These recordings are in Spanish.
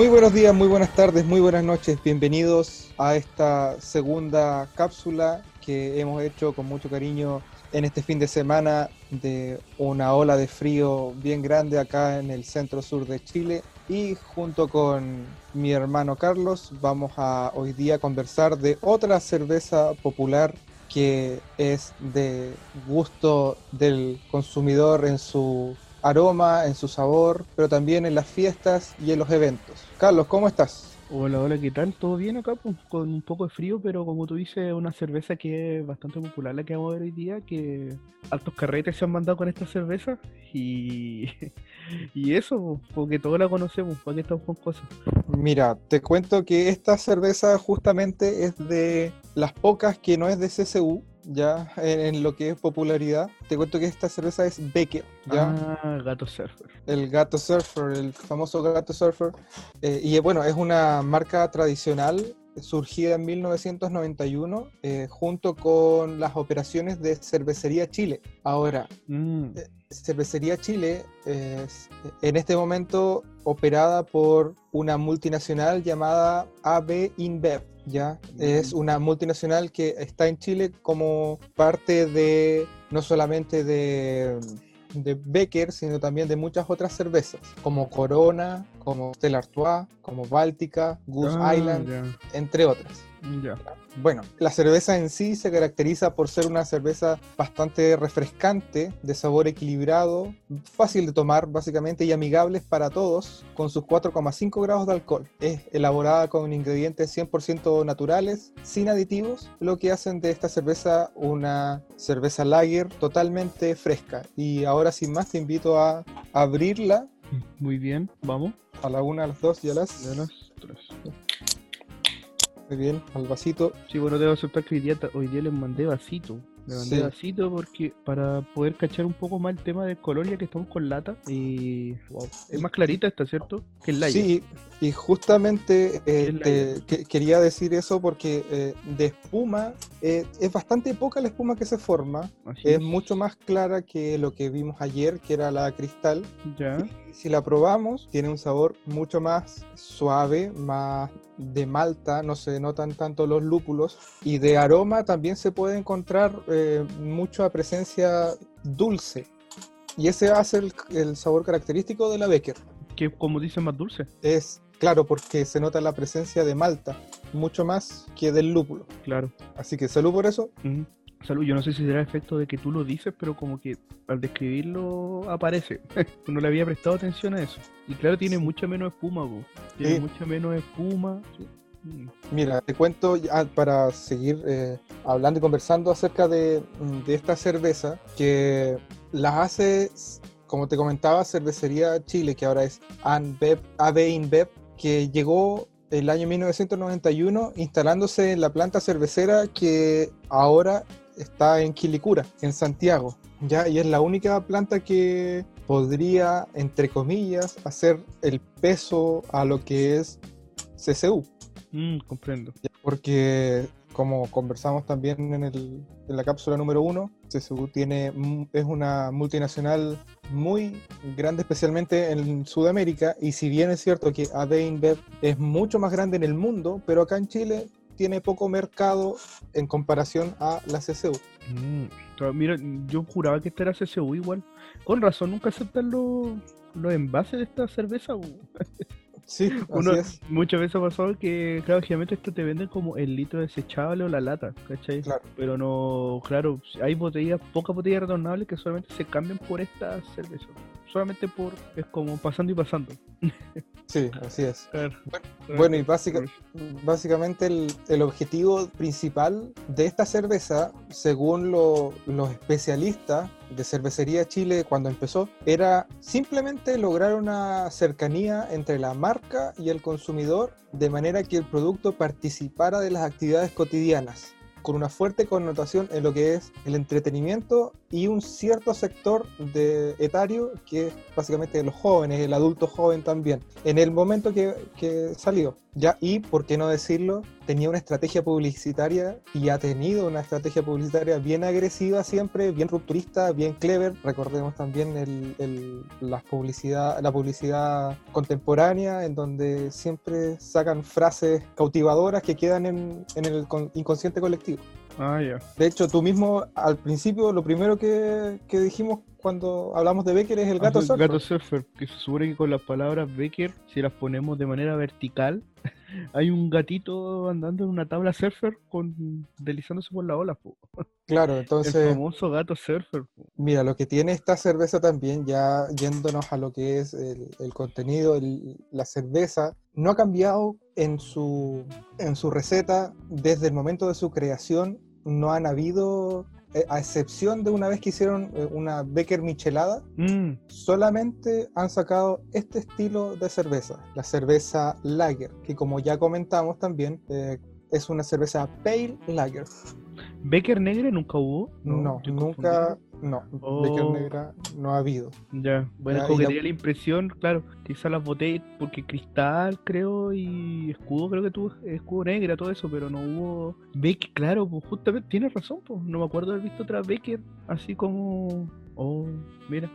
Muy buenos días, muy buenas tardes, muy buenas noches. Bienvenidos a esta segunda cápsula que hemos hecho con mucho cariño en este fin de semana de una ola de frío bien grande acá en el centro sur de Chile. Y junto con mi hermano Carlos vamos a hoy día conversar de otra cerveza popular que es de gusto del consumidor en su aroma, en su sabor, pero también en las fiestas y en los eventos. Carlos, ¿cómo estás? Hola, hola, ¿qué tal? ¿Todo bien acá? Pues, con un poco de frío, pero como tú dices, una cerveza que es bastante popular la que vamos a ver hoy día, que altos carretes se han mandado con esta cerveza y, y eso, porque todos la conocemos, ¿para qué estamos con cosas? Mira, te cuento que esta cerveza justamente es de las pocas que no es de CCU, ya en, lo que es popularidad. Te cuento que esta cerveza es Becker, ¿ya? Ah, Gato Surfer. El Gato Surfer, el famoso Gato Surfer. Eh, y bueno, es una marca tradicional surgida en 1991 eh, junto con las operaciones de Cervecería Chile. Ahora, Mm, eh, Cervecería Chile es en este momento operada por una multinacional llamada AB InBev. ¿ya? Es una multinacional que está en Chile como parte de no solamente de, de Becker, sino también de muchas otras cervezas, como Corona, como Stella Artois, como Báltica, Goose ah, Island, entre otras. ya. Bueno, la cerveza en sí se caracteriza por ser una cerveza bastante refrescante, de sabor equilibrado, fácil de tomar básicamente y amigables para todos, con sus 4,5 grados de alcohol. Es elaborada con ingredientes 100% naturales, sin aditivos, lo que hacen de esta cerveza una cerveza lager totalmente fresca. Y ahora sin más te invito a abrirla Muy bien, vamos. A la una, a las dos y a las... De las tres. Muy bien, al vasito. Sí, bueno, debo aceptar que hoy día, hoy día les mandé vasito. Le mandé Sí. vasito porque para poder cachar un poco más el tema del color, ya que estamos con lata. Y wow, es más clarita esta, ¿cierto? Que el Lager. Sí, y justamente eh, te- que- quería decir eso porque eh, de espuma eh, es bastante poca la espuma que se forma. Así Es mucho más clara que lo que vimos ayer, que era la cristal. Ya. Si la probamos, tiene un sabor mucho más suave, más de malta, no se notan tanto los lúpulos. Y de aroma también se puede encontrar eh, mucha presencia dulce. Y ese hace el, el sabor característico de la Becker. Que como dicen, más dulce. Es claro porque se nota la presencia de malta, mucho más que del lúpulo. Claro. Así que salud por eso. Salud, yo no sé si será efecto de que tú lo dices, pero como que al describirlo aparece. no le había prestado atención a eso. Y claro, tiene Sí. mucha menos espuma, po. Tiene Sí. mucha menos espuma. Sí. Mm. Mira, te cuento ya para seguir eh, hablando y conversando acerca de, mm, de esta cerveza que las hace, como te comentaba, Cervecería Chile, que ahora es ANBEV, AB InBev, que llegó el año 1991 instalándose en la planta cervecera que ahora está en Quilicura, en Santiago. Ya, y es la única planta que podría, entre comillas, hacer el peso a lo que es CCU. Mm, comprendo. Porque como conversamos también en, el- en la cápsula número uno, CSU tiene, mu- es una multinacional muy grande, especialmente en Sudamérica, y si bien es cierto que AB InBev es mucho más grande en el mundo, pero acá en Chile tiene poco mercado en comparación a la CSU. Mm, Mira, yo juraba que esta era CCU igual. Con razón, nunca aceptan los, los envases de esta cerveza. Sí, Uno, así es. muchas veces ha pasado que, claro, generalmente esto te venden como el litro desechable o la lata, ¿cachai? Claro. Pero no, claro, hay botellas, pocas botellas retornables que solamente se cambian por esta cerveza. Solamente por, es como pasando y pasando. Sí, así es. Claro. Bueno, y básica- básicamente el, el objetivo principal de esta cerveza, según lo- los especialistas de Cervecería Chile cuando empezó, era simplemente lograr una cercanía entre la marca y el consumidor de manera que el producto participara de las actividades cotidianas con una fuerte connotación en lo que es el entretenimiento y un cierto sector de etario que es básicamente los jóvenes, el adulto joven también, en el momento que, que salió. Ya, y por qué no decirlo, tenía una estrategia publicitaria y ha tenido una estrategia publicitaria bien agresiva siempre, bien rupturista, bien clever. Recordemos también el, el, la, publicidad, la publicidad contemporánea, en donde siempre sacan frases cautivadoras que quedan en, en el inconsciente colectivo. Ah. De hecho, tú mismo al principio lo primero que, que dijimos cuando hablamos de Becker es el gato Ah, surfer. Gato surfer, que se supone que con las palabras Becker, si las ponemos de manera vertical, hay un gatito andando en una tabla surfer con deslizándose por la ola, po. Claro, El entonces, famoso gato surfer. po. mira, lo que tiene esta cerveza también, ya yéndonos a lo que es el, el contenido, el- la cerveza, no ha cambiado en su, en su receta desde el momento de su creación. No han habido, eh, a excepción de una vez que hicieron eh, una Becker Michelada, Mm, solamente han sacado este estilo de cerveza, la cerveza Lager, que como ya comentamos también, eh, es una cerveza Pale Lager. Becker negra nunca hubo. No, nunca, no, Becker Oh. negra no ha habido. Ya, bueno, Ya, como y que la- tenía la impresión, claro, quizás las botellas, porque cristal, creo, y escudo, creo que tuvo escudo negra, todo eso, pero no hubo. Becker, claro, pues justamente, tienes razón, pues, no me acuerdo haber visto otra Becker, así como. Oh, mira.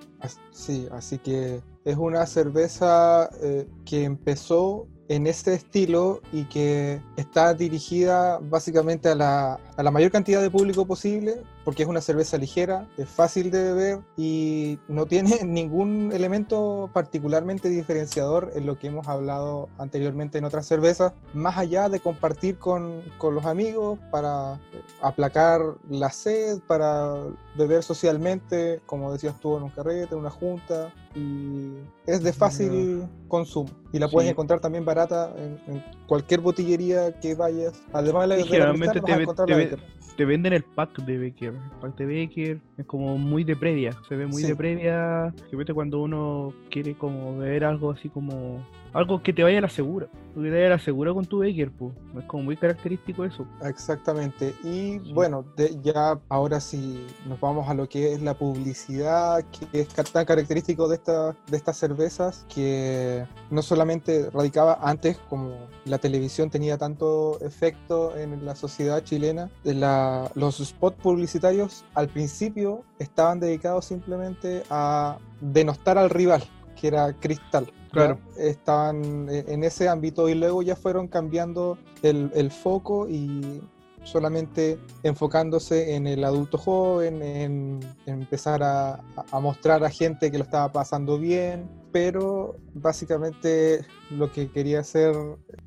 Sí, así que es una cerveza eh, que empezó en este estilo y que está dirigida básicamente a la, a la mayor cantidad de público posible, porque es una cerveza ligera, es fácil de beber y no tiene ningún elemento particularmente diferenciador en lo que hemos hablado anteriormente en otras cervezas, más allá de compartir con, con los amigos para aplacar la sed, para beber socialmente, como decías tú, en un carrete, en una junta, y es de fácil consumo. Y la puedes Sí. encontrar también barata en, en cualquier botillería que vayas. Además de la, de la cristal, te te Becker. Te venden el pack de Becker. El pack de Becker es como muy de previa. Se ve muy Sí. de previa. Que vete cuando uno quiere como beber algo así como. Algo que te vaya a la segura. Que te vaya a la segura con tu Becker, pues. Es como muy característico eso. Exactamente. Y Sí. bueno, de- ya ahora sí nos vamos a lo que es la publicidad, que es tan característico de, esta, de estas cervezas, que no solamente radicaba antes, como la televisión tenía tanto efecto en la sociedad chilena, la- los spots publicitarios al principio estaban dedicados simplemente a denostar al rival, que era Cristal. ¿Ya? Claro. Estaban en en ese ámbito y luego ya fueron cambiando el, el foco y solamente enfocándose en el adulto joven, en, en empezar a, a mostrar a gente que lo estaba pasando bien, pero básicamente lo que quería hacer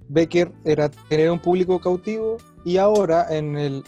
Becker era tener un público cautivo y ahora en el,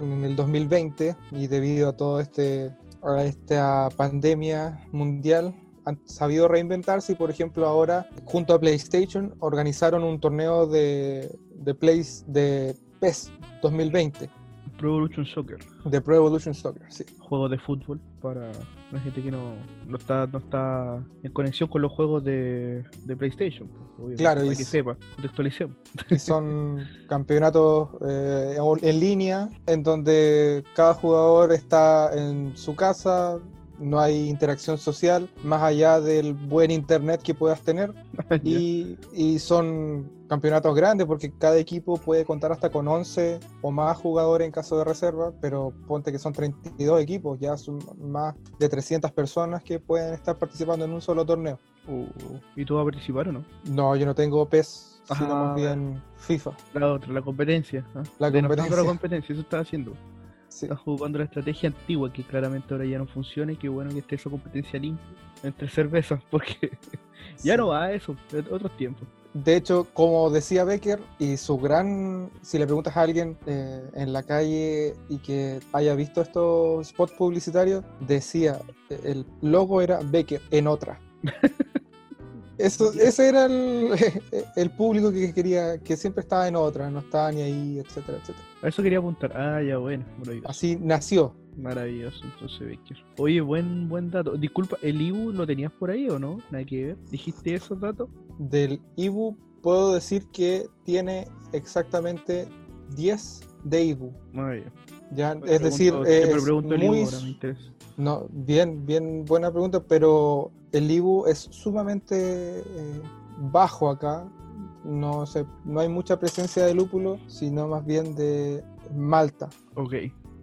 en el 2020 y debido a todo este a esta pandemia mundial han sabido reinventarse y por ejemplo ahora junto a PlayStation organizaron un torneo de, de, Plays, de PES 2020 Pro Evolution Soccer. de Pro Evolution Soccer, sí. Juego de fútbol para la gente que no, no está no está en conexión con los juegos de, de PlayStation. pues, obvio, Claro, para y que sepa, contextualicemos. Y son campeonatos eh, en línea en donde cada jugador está en su casa, no hay interacción social más allá del buen internet que puedas tener y, y son campeonatos grandes porque cada equipo puede contar hasta con 11 o más jugadores en caso de reserva, pero ponte que son 32 equipos, ya son más de 300 personas que pueden estar participando en un solo torneo. Uh, ¿Y tú vas a participar o no? No, yo no tengo PES, sino Ah. más bien FIFA. La otra, la competencia. ¿ah? La competencia. la competencia, eso está haciendo. Sí. Está jugando la estrategia antigua que claramente ahora ya no funciona y qué bueno que esté esa competencia limpia entre cervezas porque ya Sí. no va a eso, otros tiempos. De hecho, como decía Becker, y su gran, si le preguntas a alguien eh, en la calle y que haya visto estos spots publicitarios, decía, el logo era Becker en otra. Eso, ese era el, el público que quería, que siempre estaba en otra, no estaba ni ahí, etcétera, etcétera. A eso quería apuntar. Ah, ya bueno, maravilloso. Así nació. Maravilloso, entonces Becker. Oye, buen buen dato. Disculpa, ¿el Ibu lo tenías por ahí o no? Nada que ver. ¿Dijiste esos datos? Del Ibu puedo decir que tiene exactamente 10 de Ibu. Ah, ya. ¿ya? Me Es decir, pregunto- es pregunto el muy... Ivo, ahora me interesa. No, bien, bien buena pregunta, pero el IBU es sumamente eh, bajo acá. No, se, no hay mucha presencia de lúpulo, sino más bien de malta. Ok,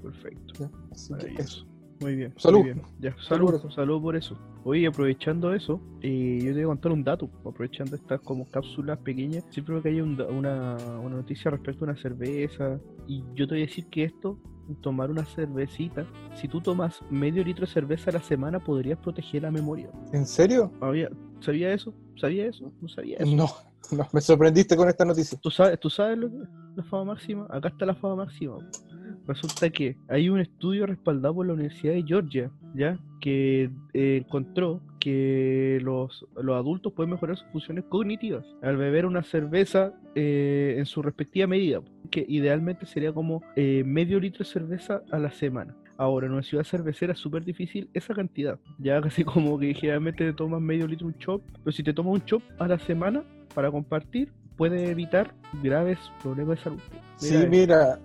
perfecto. ¿ya? Así que Maravilloso. eso. Muy bien. Salud. muy bien. Ya, Salud por salud, salud por eso. Oye, aprovechando eso, eh, yo te voy a contar un dato. Aprovechando estas como cápsulas pequeñas, siempre que hay un una, una noticia respecto a una cerveza. Y yo te voy a decir que esto, tomar una cervecita, si tú tomas medio litro de cerveza a la semana, podrías proteger la memoria. ¿En serio? ¿Sabía eso? ¿Sabía eso? No sabía eso. No, no, me sorprendiste con esta noticia. ¿Tú sabes, ¿Tú sabes lo que la fama máxima? Acá está la fama máxima. Resulta que hay un estudio respaldado por la Universidad de Georgia, ¿ya? Que eh, encontró que los, los adultos pueden mejorar sus funciones cognitivas al beber una cerveza eh, en su respectiva medida, que idealmente sería como eh, medio litro de cerveza a la semana. Ahora, en una ciudad cervecera es súper difícil esa cantidad. Ya casi como que generalmente te tomas medio litro un chop, pero si te tomas un chop a la semana para compartir, puede evitar graves problemas de salud. Sí, Mira, mira,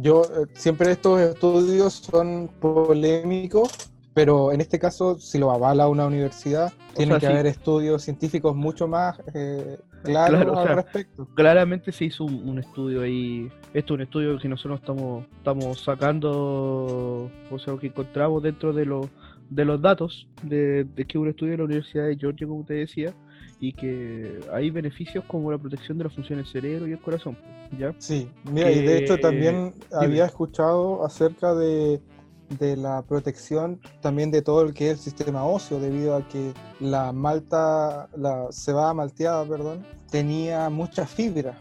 yo eh, siempre estos estudios son polémicos, pero en este caso, si lo avala una universidad, tiene que sí. haber estudios científicos mucho más eh, claros Claro, o al sea, respecto. claramente se hizo un, un estudio ahí. Esto es un estudio que nosotros estamos, estamos sacando, o sea, que encontramos dentro de los de los datos de, de que un estudio de la Universidad de Georgia, como te decía, y que hay beneficios como la protección de las funciones del cerebro y el corazón, ¿ya? Sí, mira, y de hecho también había escuchado acerca de, de la protección también de todo el que es el sistema óseo, debido a que la malta, la cebada malteada, perdón, tenía mucha fibra,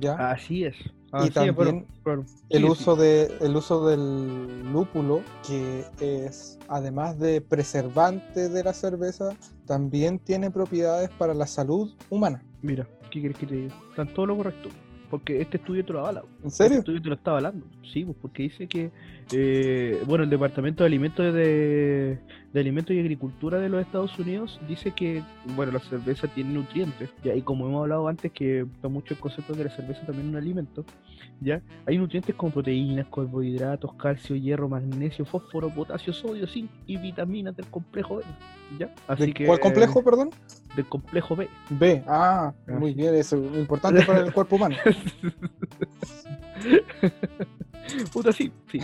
¿ya? Así es. Así es, también claro. el Sí, sí. uso de el uso del lúpulo que es además de preservante de la cerveza también tiene propiedades para la salud humana Mira, ¿qué quieres que te diga? Está en todo lo correcto. Porque este estudio te lo avala. En Este serio estudio te lo está avalando. Sí, pues porque dice que, eh, bueno, el Departamento de Alimentos de, de Alimentos y Agricultura de los Estados Unidos dice que, bueno, la cerveza tiene nutrientes. Ya, y como hemos hablado antes, que está mucho el concepto de la cerveza también un alimento. Ya, hay nutrientes como proteínas, carbohidratos, calcio, hierro, magnesio, fósforo, potasio, sodio, zinc y vitaminas del complejo B. ¿Ya? Así ¿De que, cuál complejo perdón Del complejo B. B ah muy bien eso es importante para el cuerpo humano Puta, sí, sí.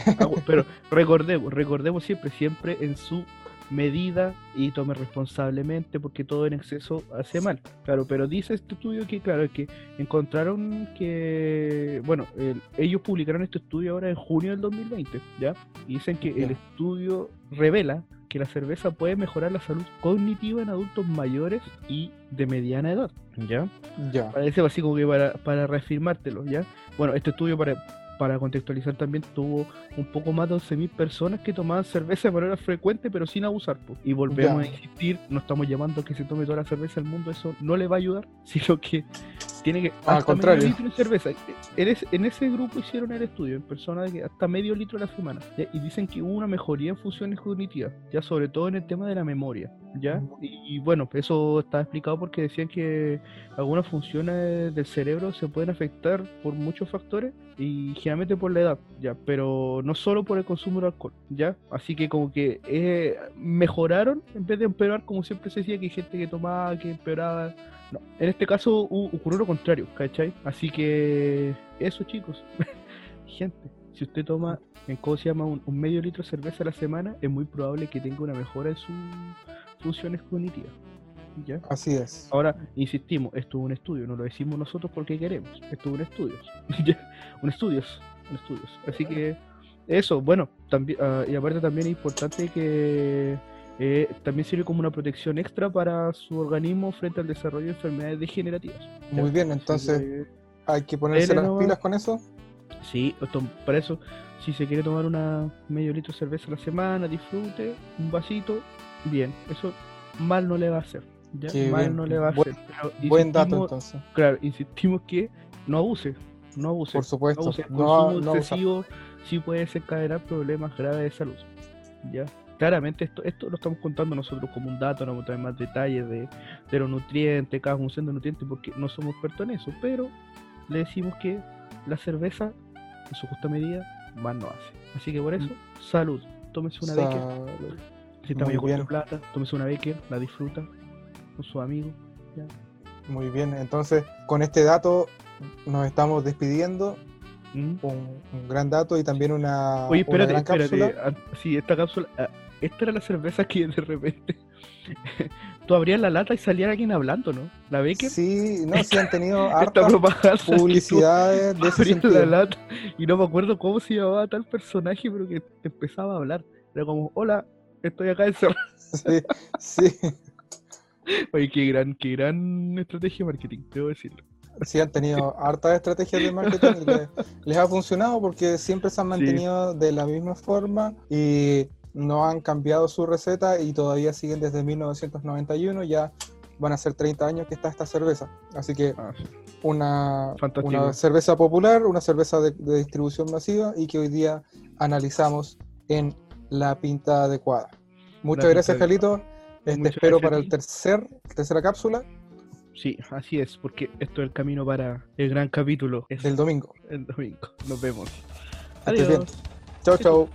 Pero recordemos, recordemos siempre, siempre en su medida y tome responsablemente porque todo en exceso hace mal. Claro, pero dice este estudio que, claro, que encontraron que, bueno, el- ellos publicaron este estudio ahora en junio del 2020, ¿ya? Y dicen que el estudio revela que la cerveza puede mejorar la salud cognitiva en adultos mayores y de mediana edad, ¿ya? ya Parece así como que para, para reafirmártelo, ¿ya? Bueno, este estudio para, para contextualizar también tuvo un poco más de 11.000 personas que tomaban cerveza de manera frecuente pero sin abusar. po. Y volvemos Ya. a insistir, no estamos llamando a que se tome toda la cerveza del mundo, eso no le va a ayudar, sino que tiene que... Al hasta medio litro de cerveza. En ese, en ese grupo hicieron el estudio, en personas de que hasta medio litro a la semana. ¿ya? Y dicen que hubo una mejoría en funciones cognitivas, ya sobre todo en el tema de la memoria. ¿ya? Y, y bueno, eso está explicado porque decían que algunas funciones del cerebro se pueden afectar por muchos factores y generalmente por la edad, ya, pero no solo por el consumo de alcohol, ya, así que como que eh, mejoraron en vez de empeorar, como siempre se decía que hay gente que tomaba, que empeoraba, no, en este caso ocurrió lo contrario, ¿cachai? Así que eso chicos, gente, si usted toma, en cómo se llama, un, un medio litro de cerveza a la semana, es muy probable que tenga una mejora en sus funciones cognitivas, ¿ya? así es Ahora, insistimos, esto es un estudio, no lo decimos nosotros porque queremos, esto es un estudio, ¿ya? un estudios, un estudios. Así que eso, bueno, también y aparte también es importante que eh, también sirve como una protección extra para su organismo frente al desarrollo de enfermedades degenerativas. muy bien entonces que, hay que ponerse las pilas con eso sí, para eso, si se quiere tomar una medio litro de cerveza a la semana, disfrute, un vasito, bien, eso mal no le va a hacer. ¿ya? Mal bien. no le va a Buen- hacer. pero buen dato entonces claro, insistimos que no abuse, no abuse. por no supuesto abuse. El no, consumo no abusar. excesivo sí puede desencadenar problemas graves de salud. ¿ya? Claramente esto, esto lo estamos contando nosotros como un dato, no vamos a traer más detalles de, de los nutrientes, cada función de nutrientes, porque no somos expertos en eso, pero le decimos que la cerveza, en su justa medida, más no hace. Así que por eso, salud. Tómese una Becker. Salud. Si está Muy bien. plata, tómese una Becker, la disfruta con sus amigos. ya. Muy bien, entonces con este dato nos estamos despidiendo. ¿Mm? Un, un gran dato y también una, Oye, una espérate, gran espérate. cápsula. ah, Sí, esta cápsula. Esta era la cerveza que de repente. tú abrías la lata y salía alguien hablando, ¿no? La Becker. Sí, no, sí han tenido hartas publicidades de ese la lata y no me acuerdo cómo se llamaba tal personaje, pero que empezaba a hablar. Era como, hola, estoy acá encerrado. Sí, sí, Oye, qué gran, qué gran estrategia de marketing, debo decirlo. sí han tenido hartas estrategias de marketing y les, les ha funcionado porque siempre se han mantenido de la misma forma y no han cambiado su receta y todavía siguen desde 1991, ya van a ser 30 años que está esta cerveza. Así que Ah, sí. una, una cerveza popular, una cerveza de, de distribución masiva y que hoy día analizamos en la pinta adecuada. Muchas La gracias, Carlito. Este, Muchas espero para el tercer, tercera cápsula Sí, así es, porque esto es el camino para el gran capítulo. Es del domingo. el domingo. Nos vemos. Adiós. Chao, chao.